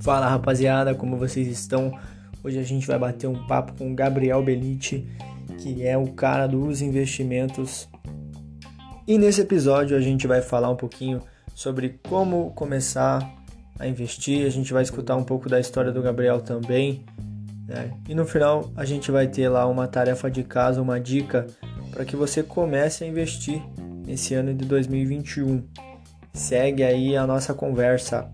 Fala rapaziada, como vocês estão? Hoje a gente vai bater um papo com o Gabriel Belite, que é o cara dos investimentos. E nesse episódio a gente vai falar um pouquinho sobre como começar a investir, a gente vai escutar um pouco da história do Gabriel também. Né? E no final a gente vai ter lá uma tarefa de casa, uma dica para que você comece a investir nesse ano de 2021. Segue aí a nossa conversa.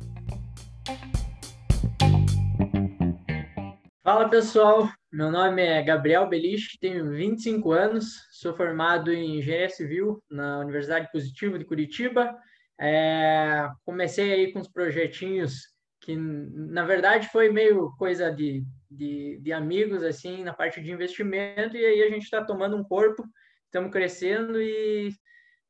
Fala pessoal, meu nome é Gabriel Belich, tenho 25 anos, sou formado em engenharia civil na Universidade Positivo de Curitiba. É, comecei aí com os projetinhos que, na verdade, foi meio coisa de, de, de amigos, assim, na parte de investimento, e aí a gente está tomando um corpo, estamos crescendo e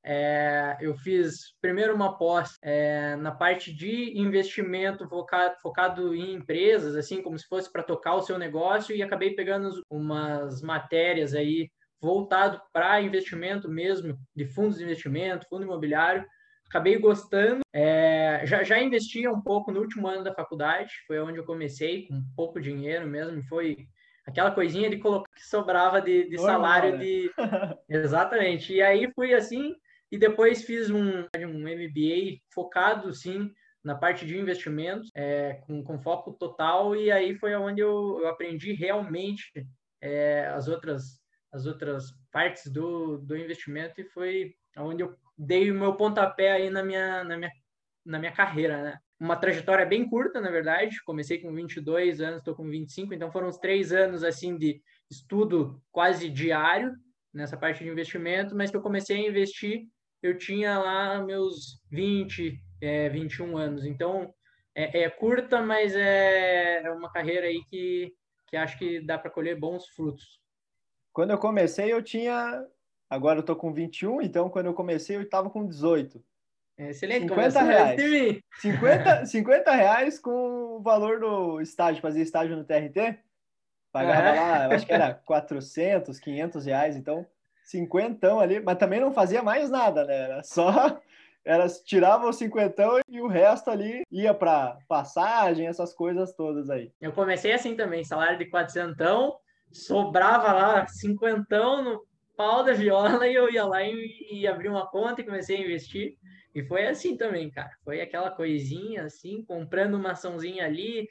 é, eu fiz primeiro uma pós é, na parte de investimento focado, focado em empresas, assim como se fosse para tocar o seu negócio, e acabei pegando umas matérias aí voltado para investimento mesmo, de fundos de investimento, fundo imobiliário. Acabei gostando. É, já, já investia um pouco no último ano da faculdade, foi onde eu comecei, com pouco dinheiro mesmo, foi aquela coisinha de colocar que sobrava de, de salário de exatamente e aí fui assim e depois fiz um, um MBA focado, sim, na parte de investimentos, é, com, com, foco total, e aí foi onde eu, eu aprendi realmente é, as, outras, as outras partes do, do investimento, e foi onde eu dei o meu pontapé aí na minha, na minha, na minha carreira, né? Uma trajetória bem curta, na verdade, comecei com 22 anos, estou com 25, então foram uns três anos, assim, de estudo quase diário, nessa parte de investimento, mas que eu comecei a investir eu tinha lá meus 20, é, 21 anos. Então, é, é curta, mas é, é uma carreira aí que, que acho que dá para colher bons frutos. Quando eu comecei, eu tinha. Agora eu tô com 21, então quando eu comecei, eu estava com 18. Excelente, 50 reais. 50, 50 reais com o valor do estágio, fazia estágio no TRT. Pagava uhum. lá, acho que era 400, 500 reais, então cinquentão ali, mas também não fazia mais nada, né? Era só era tirava o cinquentão e o resto ali ia para passagem, essas coisas todas aí. Eu comecei assim também, salário de quatrocentão, sobrava lá cinquentão no pau da viola e eu ia lá e, e abri uma conta e comecei a investir. E foi assim também, cara. Foi aquela coisinha assim, comprando uma açãozinha ali,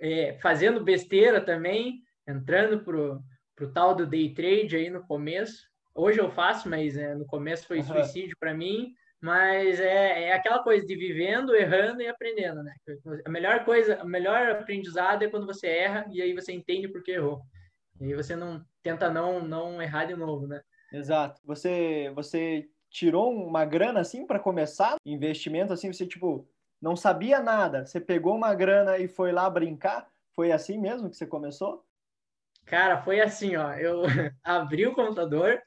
é, fazendo besteira também, entrando pro, pro tal do day trade aí no começo. Hoje eu faço, mas é, no começo foi uhum. suicídio para mim. Mas é, é aquela coisa de vivendo, errando e aprendendo, né? A melhor coisa, o melhor aprendizado é quando você erra e aí você entende por que errou. E aí você não tenta não não errar de novo, né? Exato. Você você tirou uma grana assim para começar investimento assim, você tipo não sabia nada, você pegou uma grana e foi lá brincar? Foi assim mesmo que você começou? Cara, foi assim, ó. Eu abri o computador,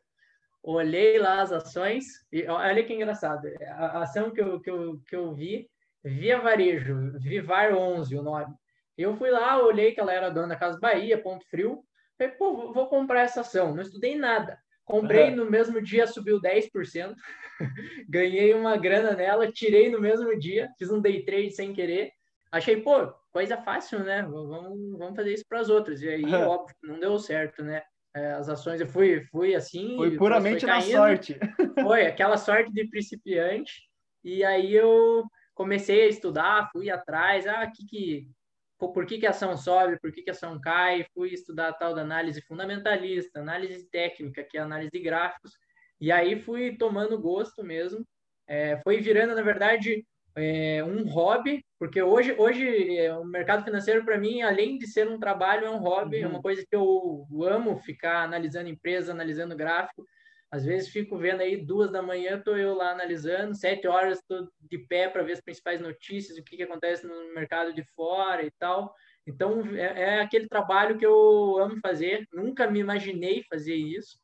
olhei lá as ações, e olha que engraçado, a ação que eu, que eu, que eu vi, Via Varejo, Vivar 11, o nome. Eu fui lá, olhei que ela era dona da Casa Bahia, ponto frio, falei, pô, vou comprar essa ação, não estudei nada. Comprei uhum. no mesmo dia, subiu 10%, ganhei uma grana nela, tirei no mesmo dia, fiz um day trade sem querer, achei, pô, coisa fácil, né? Vamos, vamos fazer isso para as outras. E aí, uhum. óbvio, não deu certo, né? É, as ações. Eu fui, fui assim. Foi puramente na sorte. Foi aquela sorte de principiante. E aí eu comecei a estudar, fui atrás. Ah, que que, por que, que a ação sobe, por que, que a ação cai? Fui estudar a tal da análise fundamentalista, análise técnica, que é análise de gráficos. E aí fui tomando gosto mesmo. É, foi virando, na verdade, é, um hobby, porque hoje, hoje é, o mercado financeiro, para mim, além de ser um trabalho, é um hobby, uhum. é uma uhum. coisa que eu amo ficar analisando empresa, analisando gráfico. Às vezes fico vendo aí duas da manhã, estou eu lá analisando, sete horas estou de pé para ver as principais notícias, o que, que acontece no mercado de fora e tal. Então, é, é aquele trabalho que eu amo fazer, nunca me imaginei fazer isso.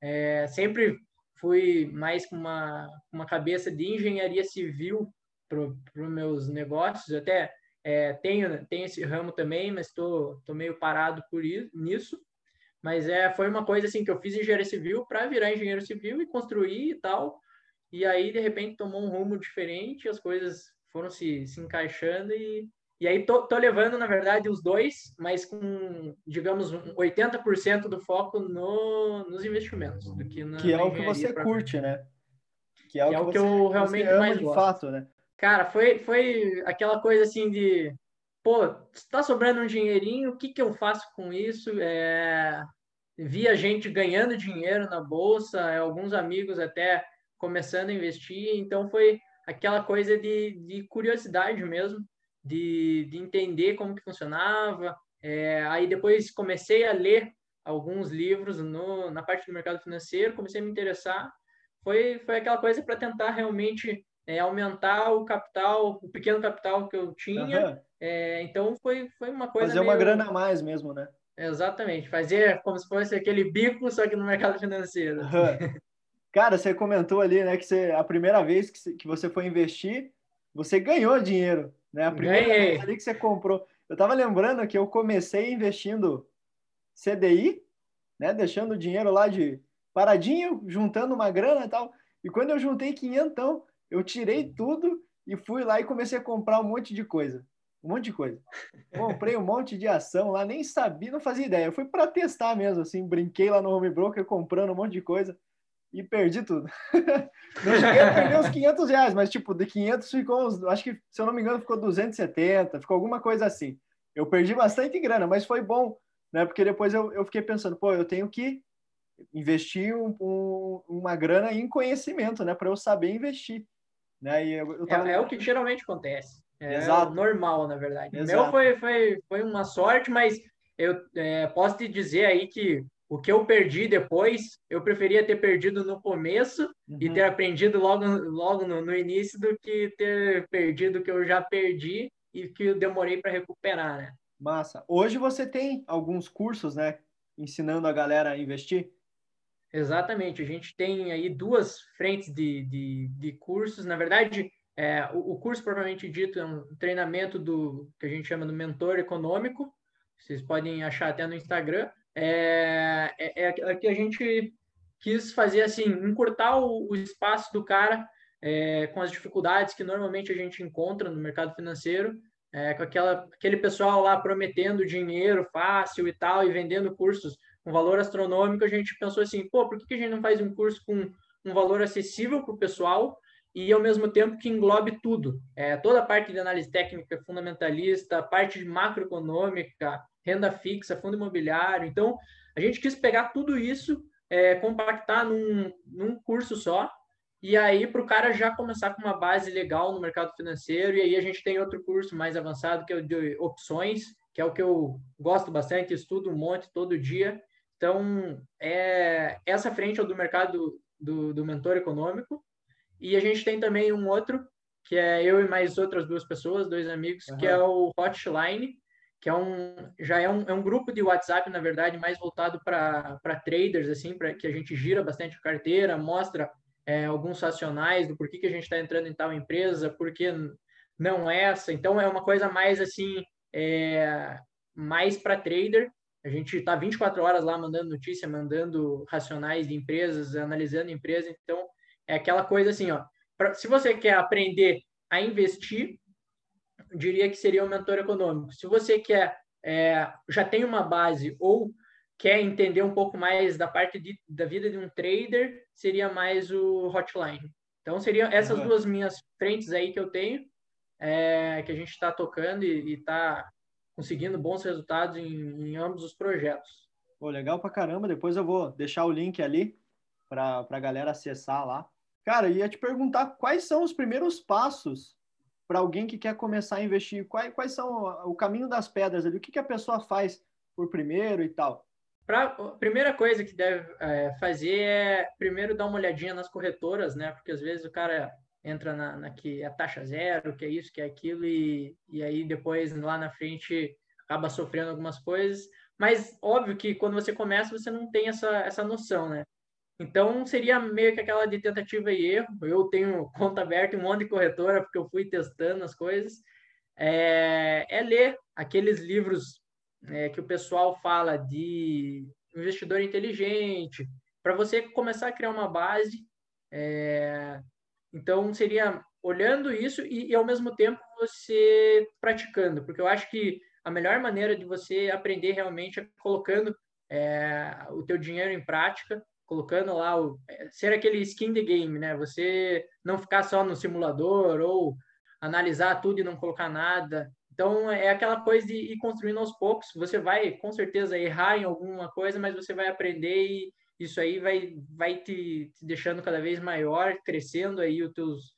É, sempre fui mais com uma, uma cabeça de engenharia civil para os meus negócios. Eu até é, tenho, tenho esse ramo também, mas estou meio parado por isso, nisso. Mas é, foi uma coisa assim que eu fiz engenharia civil para virar engenheiro civil e construir e tal. e aí de repente tomou um rumo diferente, as coisas foram se, se encaixando e, e aí tô, tô levando, na verdade, os dois, mas com, digamos, 80% do foco no, nos investimentos, do que na Que é o que você curte, né? Que é o que, é o que, eu realmente mais de gosto. fato, né? Cara, foi, foi aquela coisa assim de, pô, está sobrando um dinheirinho, o que, que eu faço com isso? É, via gente ganhando dinheiro na bolsa, é, alguns amigos até começando a investir, então foi aquela coisa de, de curiosidade mesmo, de, de entender como que funcionava. É, aí depois comecei a ler alguns livros no, na parte do mercado financeiro, comecei a me interessar. Foi, foi aquela coisa para tentar realmente é, aumentar o capital, o pequeno capital que eu tinha. Uhum. É, então foi, foi uma coisa. Fazer meio... uma grana a mais mesmo, né? Exatamente, fazer como se fosse aquele bico, só que no mercado financeiro. Uhum. Cara, você comentou ali, né, que você, a primeira vez que, que você foi investir, você ganhou dinheiro, né? A primeira Ganhei. vez ali que você comprou. Eu tava lembrando que eu comecei investindo CDI, né, deixando o dinheiro lá de paradinho, juntando uma grana e tal. E quando eu juntei quinhentão, eu tirei tudo e fui lá e comecei a comprar um monte de coisa. Um monte de coisa. Comprei um monte de ação lá, nem sabia, não fazia ideia. Eu fui para testar mesmo, assim, brinquei lá no home broker comprando um monte de coisa e perdi tudo. não cheguei a perder uns 500 reais, mas tipo, de 500 ficou uns, acho que, se eu não me engano, ficou 270, ficou alguma coisa assim. Eu perdi bastante grana, mas foi bom, né? Porque depois eu, eu fiquei pensando, pô, eu tenho que investir um, um, uma grana em conhecimento, né? Para eu saber investir. Né? Eu, eu tava... é, é, o que geralmente acontece. É Exato. normal, na verdade. Exato. O meu foi, foi, foi uma sorte, mas eu é, posso te dizer aí que o que eu perdi depois, eu preferia ter perdido no começo uhum. e ter aprendido logo, logo no, no, início do que ter perdido o que eu já perdi e que eu demorei para recuperar, né? Massa. Hoje você tem alguns cursos, né? Ensinando a galera a investir? Exatamente. A gente tem aí duas frentes de, de, de cursos. Na verdade, é, o, o, curso propriamente dito é um treinamento do que a gente chama do mentor econômico. Vocês podem achar até no Instagram. É, é, é, que a gente quis fazer assim, encurtar o, o espaço do cara é, com as dificuldades que normalmente a gente encontra no mercado financeiro, é, com aquela, aquele pessoal lá prometendo dinheiro fácil e tal, e vendendo cursos um valor astronômico, a gente pensou assim, pô, por que a gente não faz um curso com um valor acessível para o pessoal e ao mesmo tempo que englobe tudo, é, toda a parte de análise técnica fundamentalista, parte de macroeconômica, renda fixa, fundo imobiliário. Então, a gente quis pegar tudo isso, é, compactar num, num curso só, e aí para o cara já começar com uma base legal no mercado financeiro. E aí a gente tem outro curso mais avançado, que é o de opções, que é o que eu gosto bastante, estudo um monte todo dia. Então, é, essa frente é o do mercado do, do mentor econômico. E a gente tem também um outro, que é eu e mais outras duas pessoas, dois amigos, uhum. que é o Hotline, que é um, já é um, é um grupo de WhatsApp, na verdade, mais voltado para traders, assim, para que a gente gira bastante a carteira, mostra é, alguns racionais do porquê que a gente está entrando em tal empresa, por que não essa. Então, é uma coisa mais, assim, é, mais para trader, a gente está 24 horas lá mandando notícia, mandando racionais de empresas, analisando empresas. Então, é aquela coisa assim, ó. Pra, se você quer aprender a investir, diria que seria o mentor econômico. Se você quer, é, já tem uma base ou quer entender um pouco mais da parte de, da vida de um trader, seria mais o hotline. Então, seriam essas uhum. duas minhas frentes aí que eu tenho, é, que a gente está tocando e está conseguindo bons resultados em, em ambos os projetos. Pô, legal pra caramba. Depois eu vou deixar o link ali para a galera acessar lá. Cara, ia te perguntar quais são os primeiros passos para alguém que quer começar a investir. Quais, quais são o caminho das pedras ali? O que, que a pessoa faz por primeiro e tal? Pra, a primeira coisa que deve é, fazer é primeiro dar uma olhadinha nas corretoras, né? Porque às vezes o cara entra na, na que é taxa zero, que é isso, que é aquilo, e, e aí depois lá na frente acaba sofrendo algumas coisas. Mas óbvio que quando você começa, você não tem essa, essa noção, né? Então seria meio que aquela de tentativa e erro. Eu tenho conta aberta em um monte de corretora, porque eu fui testando as coisas. É, é ler aqueles livros é, que o pessoal fala de investidor inteligente, para você começar a criar uma base. É, Então, seria olhando isso e, e, ao mesmo tempo, você praticando, porque eu acho que a melhor maneira de você aprender realmente é colocando é, o teu dinheiro em prática, colocando lá o é, ser aquele skin the game, né? Você não ficar só no simulador ou analisar tudo e não colocar nada. Então é aquela coisa de ir construindo aos poucos. Você vai com certeza errar em alguma coisa, mas você vai aprender e isso aí vai vai te, te deixando cada vez maior, crescendo aí os teus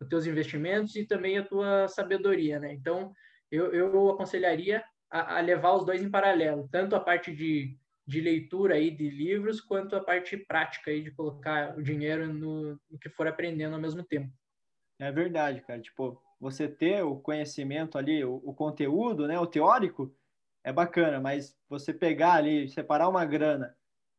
os teus investimentos e também a tua sabedoria, né? Então eu, eu aconselharia a, a levar os dois em paralelo, tanto a parte de de leitura aí de livros, quanto a parte prática aí de colocar o dinheiro no, no, que for aprendendo ao mesmo tempo. É verdade, cara. Tipo, você ter o conhecimento ali, o, o conteúdo, né, o teórico, é bacana, mas você pegar ali, separar uma grana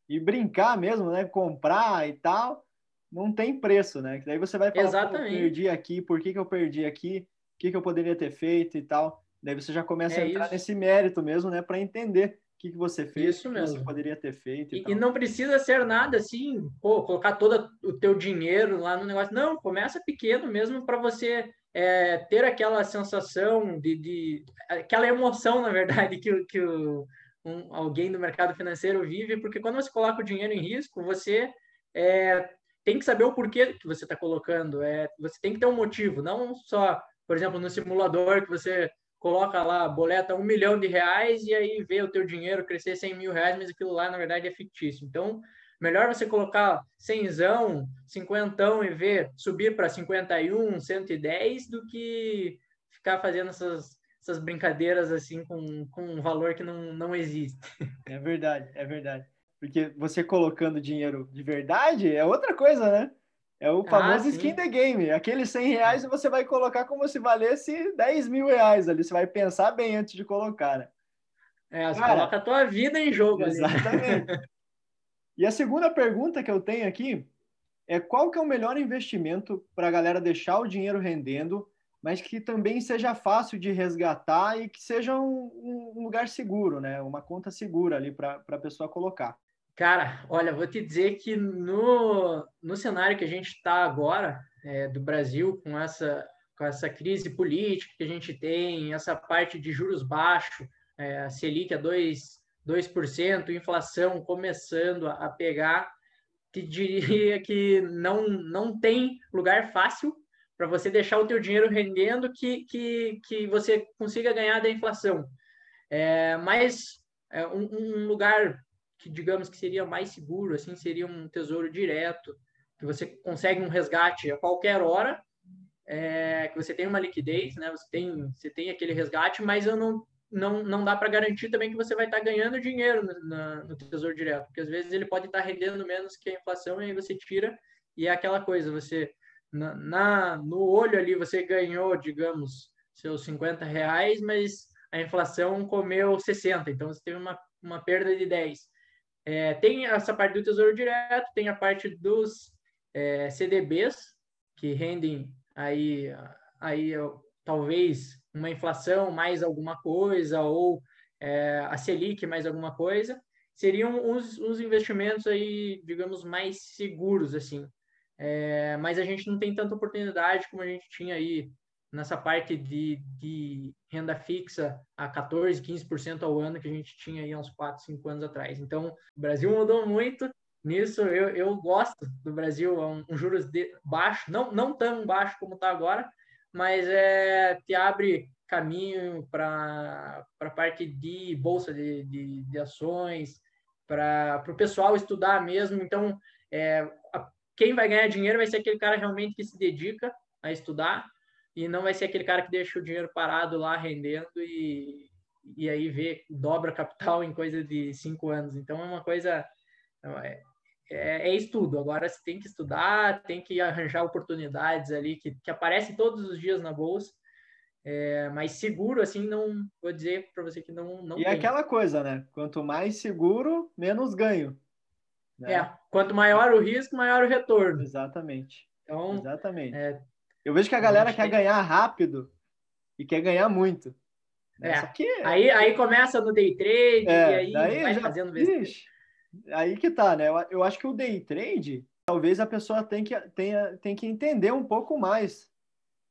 e brincar mesmo, né, comprar e tal, não tem preço, né? Que daí você vai falar, Exatamente. eu perdi aqui, por que, que eu perdi aqui, o que, que eu poderia ter feito e tal. Daí você já começa é a entrar isso. nesse mérito mesmo, né, para entender que, que você fez, Isso o que você poderia ter feito. E, e, e, não precisa ser nada assim, pô, colocar todo o teu dinheiro lá no negócio. Não, começa pequeno mesmo para você é, ter aquela sensação de, de, aquela emoção, na verdade, que, que o, um, alguém do mercado financeiro vive, porque quando você coloca o dinheiro em risco, você é, tem que saber o porquê que você está colocando. É, você tem que ter um motivo, não só, por exemplo, no simulador que você coloca lá, boleta um milhão de reais e aí vê o teu dinheiro crescer 100 mil reais, mas aquilo lá, na verdade, é fictício. Então, melhor você colocar 100, 50 e ver subir para 51, 110 do que ficar fazendo essas, essas brincadeiras assim com, com um valor que não, não existe. É verdade, é verdade. Porque você colocando dinheiro de verdade é outra coisa, né? É o ah, famoso ah, skin the game. Aqueles 100 reais você vai colocar como se valesse 10 mil reais ali. Você vai pensar bem antes de colocar, né? É, você Cara, coloca a tua vida em jogo Exatamente. Ali. e a segunda pergunta que eu tenho aqui é qual que é o melhor investimento para a galera deixar o dinheiro rendendo, mas que também seja fácil de resgatar e que seja um, um lugar seguro, né? Uma conta segura ali para a pessoa colocar. Cara, olha, vou te dizer que no, no cenário que a gente está agora, é, do Brasil, com essa, com essa crise política que a gente tem, essa parte de juros baixos, é, a Selic a 2%, 2% inflação começando a, a pegar, te diria que não, não tem lugar fácil para você deixar o teu dinheiro rendendo que, que, que você consiga ganhar da inflação. É, mas é um, um lugar que digamos que seria mais seguro, assim, seria um tesouro direto, que você consegue um resgate a qualquer hora, é, que você tem uma liquidez, né? Você tem, você tem aquele resgate, mas eu não, não, não dá para garantir também que você vai estar tá ganhando dinheiro no, no tesouro direto, porque às vezes ele pode estar tá rendendo menos que a inflação e aí você tira e é aquela coisa, você na, na no olho ali você ganhou, digamos, seus 50 reais, mas a inflação comeu 60, então você teve uma, uma perda de 10. É, tem essa parte do Tesouro Direto, tem a parte dos é, CDBs, que rendem aí, aí talvez uma inflação mais alguma coisa, ou é, a Selic mais alguma coisa, seriam os, os investimentos aí, digamos, mais seguros, assim. É, mas a gente não tem tanta oportunidade como a gente tinha aí nessa parte de, de renda fixa a 14, 15% ao ano que a gente tinha aí uns 4, 5 anos atrás. Então, o Brasil mudou muito nisso. Eu, eu gosto do Brasil, é um, um juros de, baixo, não, não tão baixo como está agora, mas é, te abre caminho para a parte de bolsa de, de, de ações, para o pessoal estudar mesmo. Então, é, quem vai ganhar dinheiro vai ser aquele cara realmente que se dedica a estudar e não vai ser aquele cara que deixa o dinheiro parado lá rendendo e, e aí vê, dobra capital em coisa de cinco anos. Então é uma coisa. É, é, é estudo. Agora você tem que estudar, tem que arranjar oportunidades ali que, que aparecem todos os dias na bolsa. É, mas seguro, assim, não vou dizer para você que não. não e é tem. aquela coisa, né? Quanto mais seguro, menos ganho. Né? É, quanto maior o risco, maior o retorno. Exatamente. Então, Exatamente. É, eu vejo que a galera quer ganhar rápido e quer ganhar muito. Né? É. Que... Aí, aí começa no day trade é, e aí vai já... fazendo Ixi, Aí que tá, né? Eu, eu acho que o day trade talvez a pessoa tem que, tenha, tem que entender um pouco mais.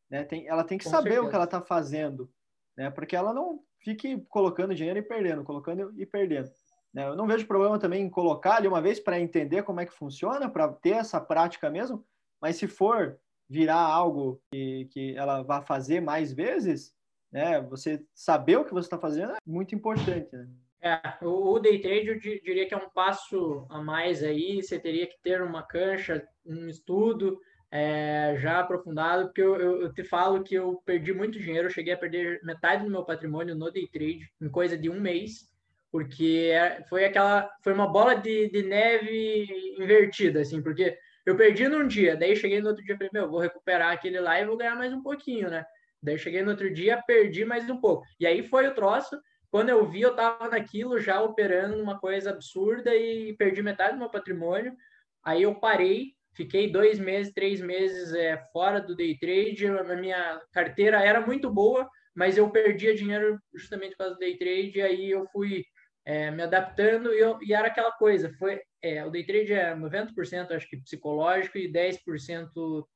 Né? Tem, ela tem que Com saber certeza. o que ela está fazendo, né? Porque ela não fique colocando dinheiro e perdendo, colocando e perdendo. Né? Eu não vejo problema também em colocar ali uma vez para entender como é que funciona, para ter essa prática mesmo, mas se for virar algo que, que ela vá fazer mais vezes, né? Você saber o que você está fazendo é muito importante, né? É, o, day trade eu diria que é um passo a mais aí, você teria que ter uma cancha, um estudo é, já aprofundado, porque eu, eu, eu, te falo que eu perdi muito dinheiro, eu cheguei a perder metade do meu patrimônio no day trade em coisa de um mês, porque é, foi aquela, foi uma bola de, de neve invertida, assim, porque eu perdi num dia, daí cheguei no outro dia e falei, meu, vou recuperar aquele lá e vou ganhar mais um pouquinho, né? Daí cheguei no outro dia, perdi mais um pouco. E aí foi o troço, quando eu vi, eu estava naquilo já operando numa coisa absurda e perdi metade do meu patrimônio. Aí eu parei, fiquei dois meses, três meses é, fora do day trade. A minha carteira era muito boa, mas eu perdia dinheiro justamente por causa do day trade. Aí eu fui é, me adaptando e, eu, e, era aquela coisa. Foi, é, o day trade é 90% acho que psicológico e 10%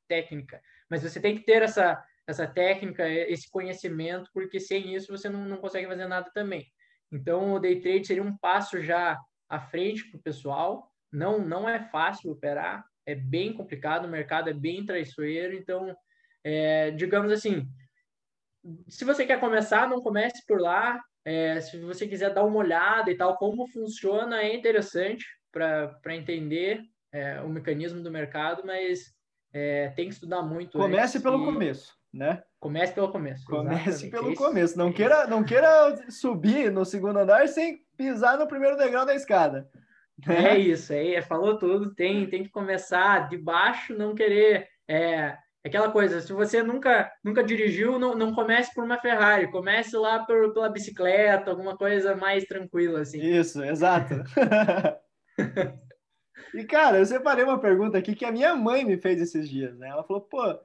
técnica. Mas você tem que ter essa essa técnica, esse conhecimento, porque sem isso você não, não consegue fazer nada também. Então, o day trade seria um passo já à frente para o pessoal. Não, não é fácil operar, é bem complicado, o mercado é bem traiçoeiro. Então, é, digamos assim, se você quer começar, não comece por lá. É, se você quiser dar uma olhada e tal, como funciona, é interessante para entender é, o mecanismo do mercado, mas é, tem que estudar muito. Comece pelo e... começo né? Comece pelo começo. Comece exatamente. pelo é começo. Não, é queira, não queira subir no segundo andar sem pisar no primeiro degrau da escada. Né? É isso, aí falou tudo. Tem, tem que começar de baixo, não querer. É, aquela coisa, se você nunca, nunca dirigiu, não, não comece por uma Ferrari, comece lá por, pela bicicleta, alguma coisa mais tranquila, assim. Isso, exato. e, cara, eu separei uma pergunta aqui que a minha mãe me fez esses dias, né? Ela falou, pô,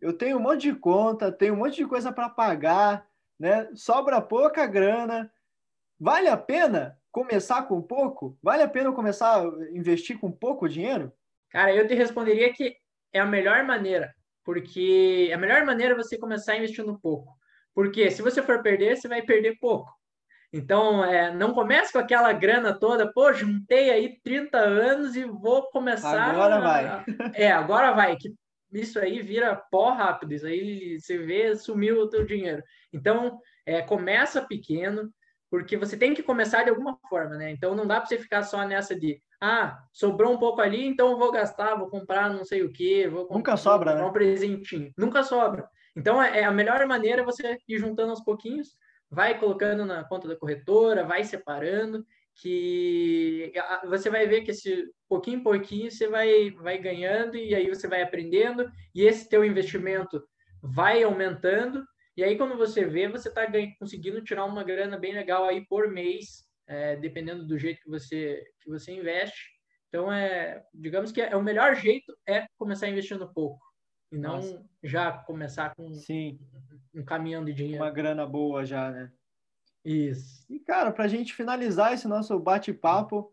eu tenho um monte de conta, tenho um monte de coisa para pagar, né? Sobra pouca grana. Vale a pena começar com pouco? Vale a pena começar a investir com pouco dinheiro? Cara, eu te responderia que é a melhor maneira, porque a melhor maneira é você começar investindo pouco. Porque se você for perder, você vai perder pouco. Então, é, não comece com aquela grana toda, pô, juntei aí 30 anos e vou começar. Agora vai. É, agora vai. Que isso aí vira pó rápido, isso aí você vê, sumiu o teu dinheiro. Então, é, começa pequeno, porque você tem que começar de alguma forma, né? Então, não dá para você ficar só nessa de, ah, sobrou um pouco ali, então eu vou gastar, vou comprar não sei o quê, vou comprar, Nunca sobra, né? um presentinho. Nunca sobra. Então, é, é a melhor maneira é você ir juntando aos pouquinhos, vai colocando na conta da corretora, vai separando, que você vai ver que esse pouquinho em pouquinho você vai, vai ganhando e aí você vai aprendendo e esse teu investimento vai aumentando e aí quando você vê você está conseguindo tirar uma grana bem legal aí por mês é, dependendo do jeito que você que você investe então é digamos que é, o melhor jeito é começar investindo pouco e não Nossa. já começar com Sim. um caminhão de dinheiro uma grana boa já né isso. E, cara, para a gente finalizar esse nosso bate-papo,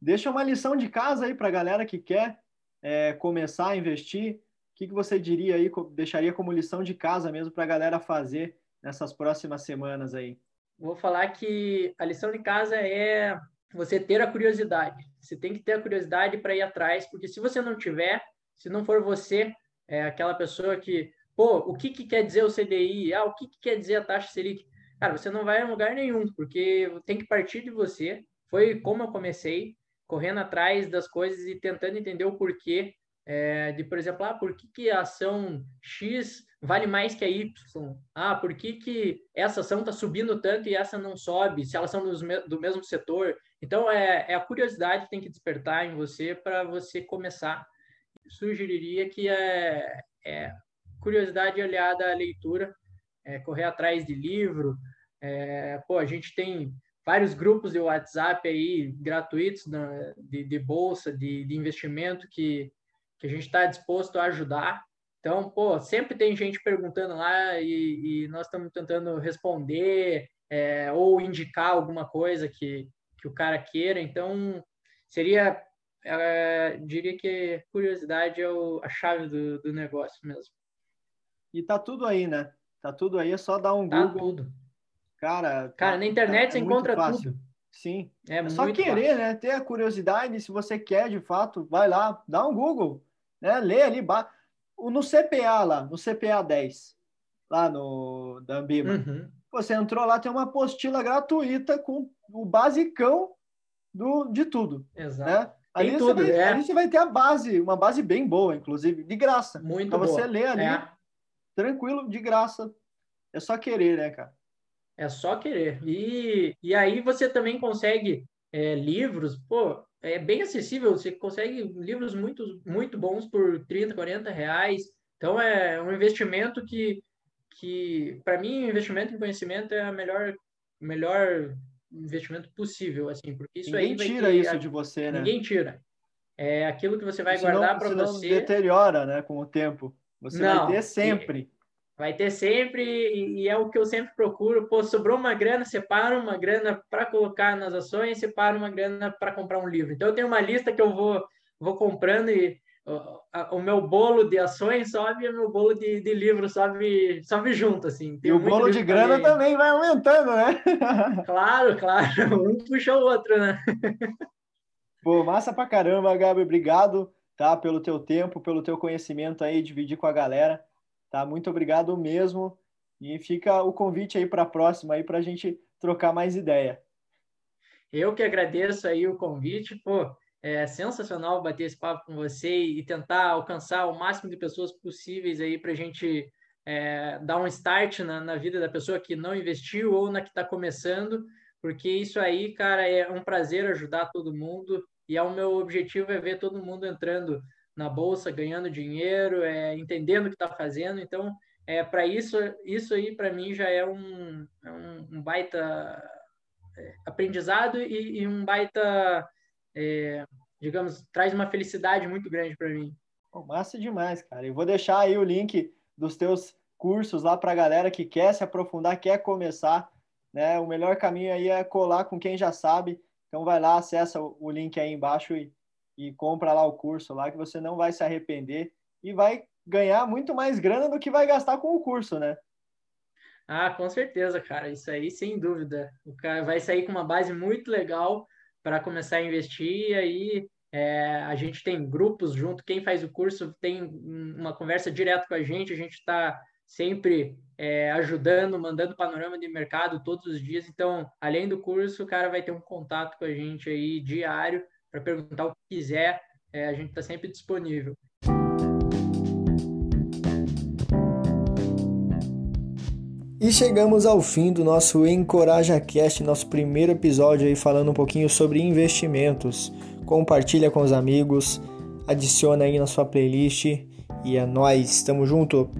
deixa uma lição de casa aí para a galera que quer é, começar a investir. O que, que você diria aí, deixaria como lição de casa mesmo para a galera fazer nessas próximas semanas aí? Vou falar que a lição de casa é você ter a curiosidade. Você tem que ter a curiosidade para ir atrás, porque se você não tiver, se não for você, é aquela pessoa que, pô, o que, que quer dizer o CDI? Ah, o que, que quer dizer a taxa Selic? cara, você não vai a lugar nenhum, porque tem que partir de você. Foi como eu comecei, correndo atrás das coisas e tentando entender o porquê é, de, por exemplo, ah, por que, que a ação X vale mais que a Y? Ah, por que, que essa ação está subindo tanto e essa não sobe, se elas são do mesmo setor? Então, é, é a curiosidade que tem que despertar em você para você começar. Sugeriria que é, é curiosidade aliada à leitura é, correr atrás de livro. É, pô, a gente tem vários grupos de WhatsApp aí gratuitos na, de, de, bolsa, de, de investimento que, que a gente está disposto a ajudar. Então, pô, sempre tem gente perguntando lá e, e nós estamos tentando responder é, ou indicar alguma coisa que, que o cara queira. Então, seria é, diria que curiosidade é o, a chave do, do negócio mesmo. E tá tudo aí, né? Tá tudo aí, é só dar um tá Google. Tudo. Cara, Cara, tá, na internet é, você é encontra fácil. tudo. Sim. É, É só querer, fácil. né? Ter a curiosidade, se você quer de fato, vai lá, dá um Google, né? Lê ali, ba- no CPA lá, no CPA 10, lá no da Ambima. Uhum. Você entrou lá, tem uma apostila gratuita com o basicão do, de tudo, Exato. né? Ali, Tem você tudo, vai, é. ali você vai ter a base, uma base bem boa, inclusive, de graça. Muito Pra boa. você ler ali, É. tranquilo, de graça. É só querer, né, cara? É só querer. E, e aí você também consegue é, livros, pô, é bem acessível, você consegue livros muito, muito bons por 30, 40 reais. Então é um investimento que, que para mim, o investimento em conhecimento é a melhor, melhor investimento possível, assim, porque isso Ninguém aí vai tira ter- isso de você, né? Ninguém tira. É aquilo que você vai guardar para você. deteriora, né, com o tempo. Você Não, vai ter sempre. Vai ter sempre, e e é o que eu sempre procuro. Pô, sobrou uma grana, separa uma grana para colocar nas ações, separa uma grana para comprar um livro. Então, eu tenho uma lista que eu vou, vou comprando e a- o meu bolo de ações sobe e o meu bolo de, de livro sobe, sobe junto, assim. E Tenho o bolo de grana ler. também vai aumentando, né? Claro, claro. Um puxa o outro, né? Pô, massa pra caramba, Gabi. Obrigado, tá? Pelo teu tempo, pelo teu conhecimento aí, dividir com a galera. Tá? Muito obrigado mesmo. E fica o convite aí para a próxima aí para a gente trocar mais ideia. Eu que agradeço aí o convite, pô, é sensacional bater esse papo com você e tentar alcançar o máximo de pessoas possíveis aí para a gente é, dar um start na, na vida da pessoa que não investiu ou na que está começando, porque isso aí, cara, é um prazer ajudar todo mundo e é o meu objetivo é ver todo mundo entrando na bolsa, ganhando dinheiro, é, entendendo o que está fazendo, então é para isso isso aí para mim já é um, é um, um baita aprendizado e, e um baita, é, digamos, traz uma felicidade muito grande para mim. Pô, massa demais, cara. Eu vou deixar aí o link dos teus cursos lá para a galera que quer se aprofundar, quer começar. Né? O melhor caminho aí é colar com quem já sabe. Então vai lá, acessa o link aí embaixo e, e compra lá o curso lá que você não vai se arrepender e vai ganhar muito mais grana do que vai gastar com o curso, né? Ah, com certeza, cara. Isso aí, sem dúvida. O cara vai sair com uma base muito legal para começar a investir. E aí é, a gente tem grupos junto. Quem faz o curso tem uma conversa direto com a gente. A gente está sempre é, ajudando, mandando panorama de mercado todos os dias. Então, além do curso, o cara vai ter um contato com a gente aí diário para perguntar o que quiser. É, a gente está sempre disponível. E chegamos ao fim do nosso Encoraja Cast, nosso primeiro episódio aí falando um pouquinho sobre investimentos. Compartilha com os amigos, adiciona aí na sua playlist e é nós, tamo junto.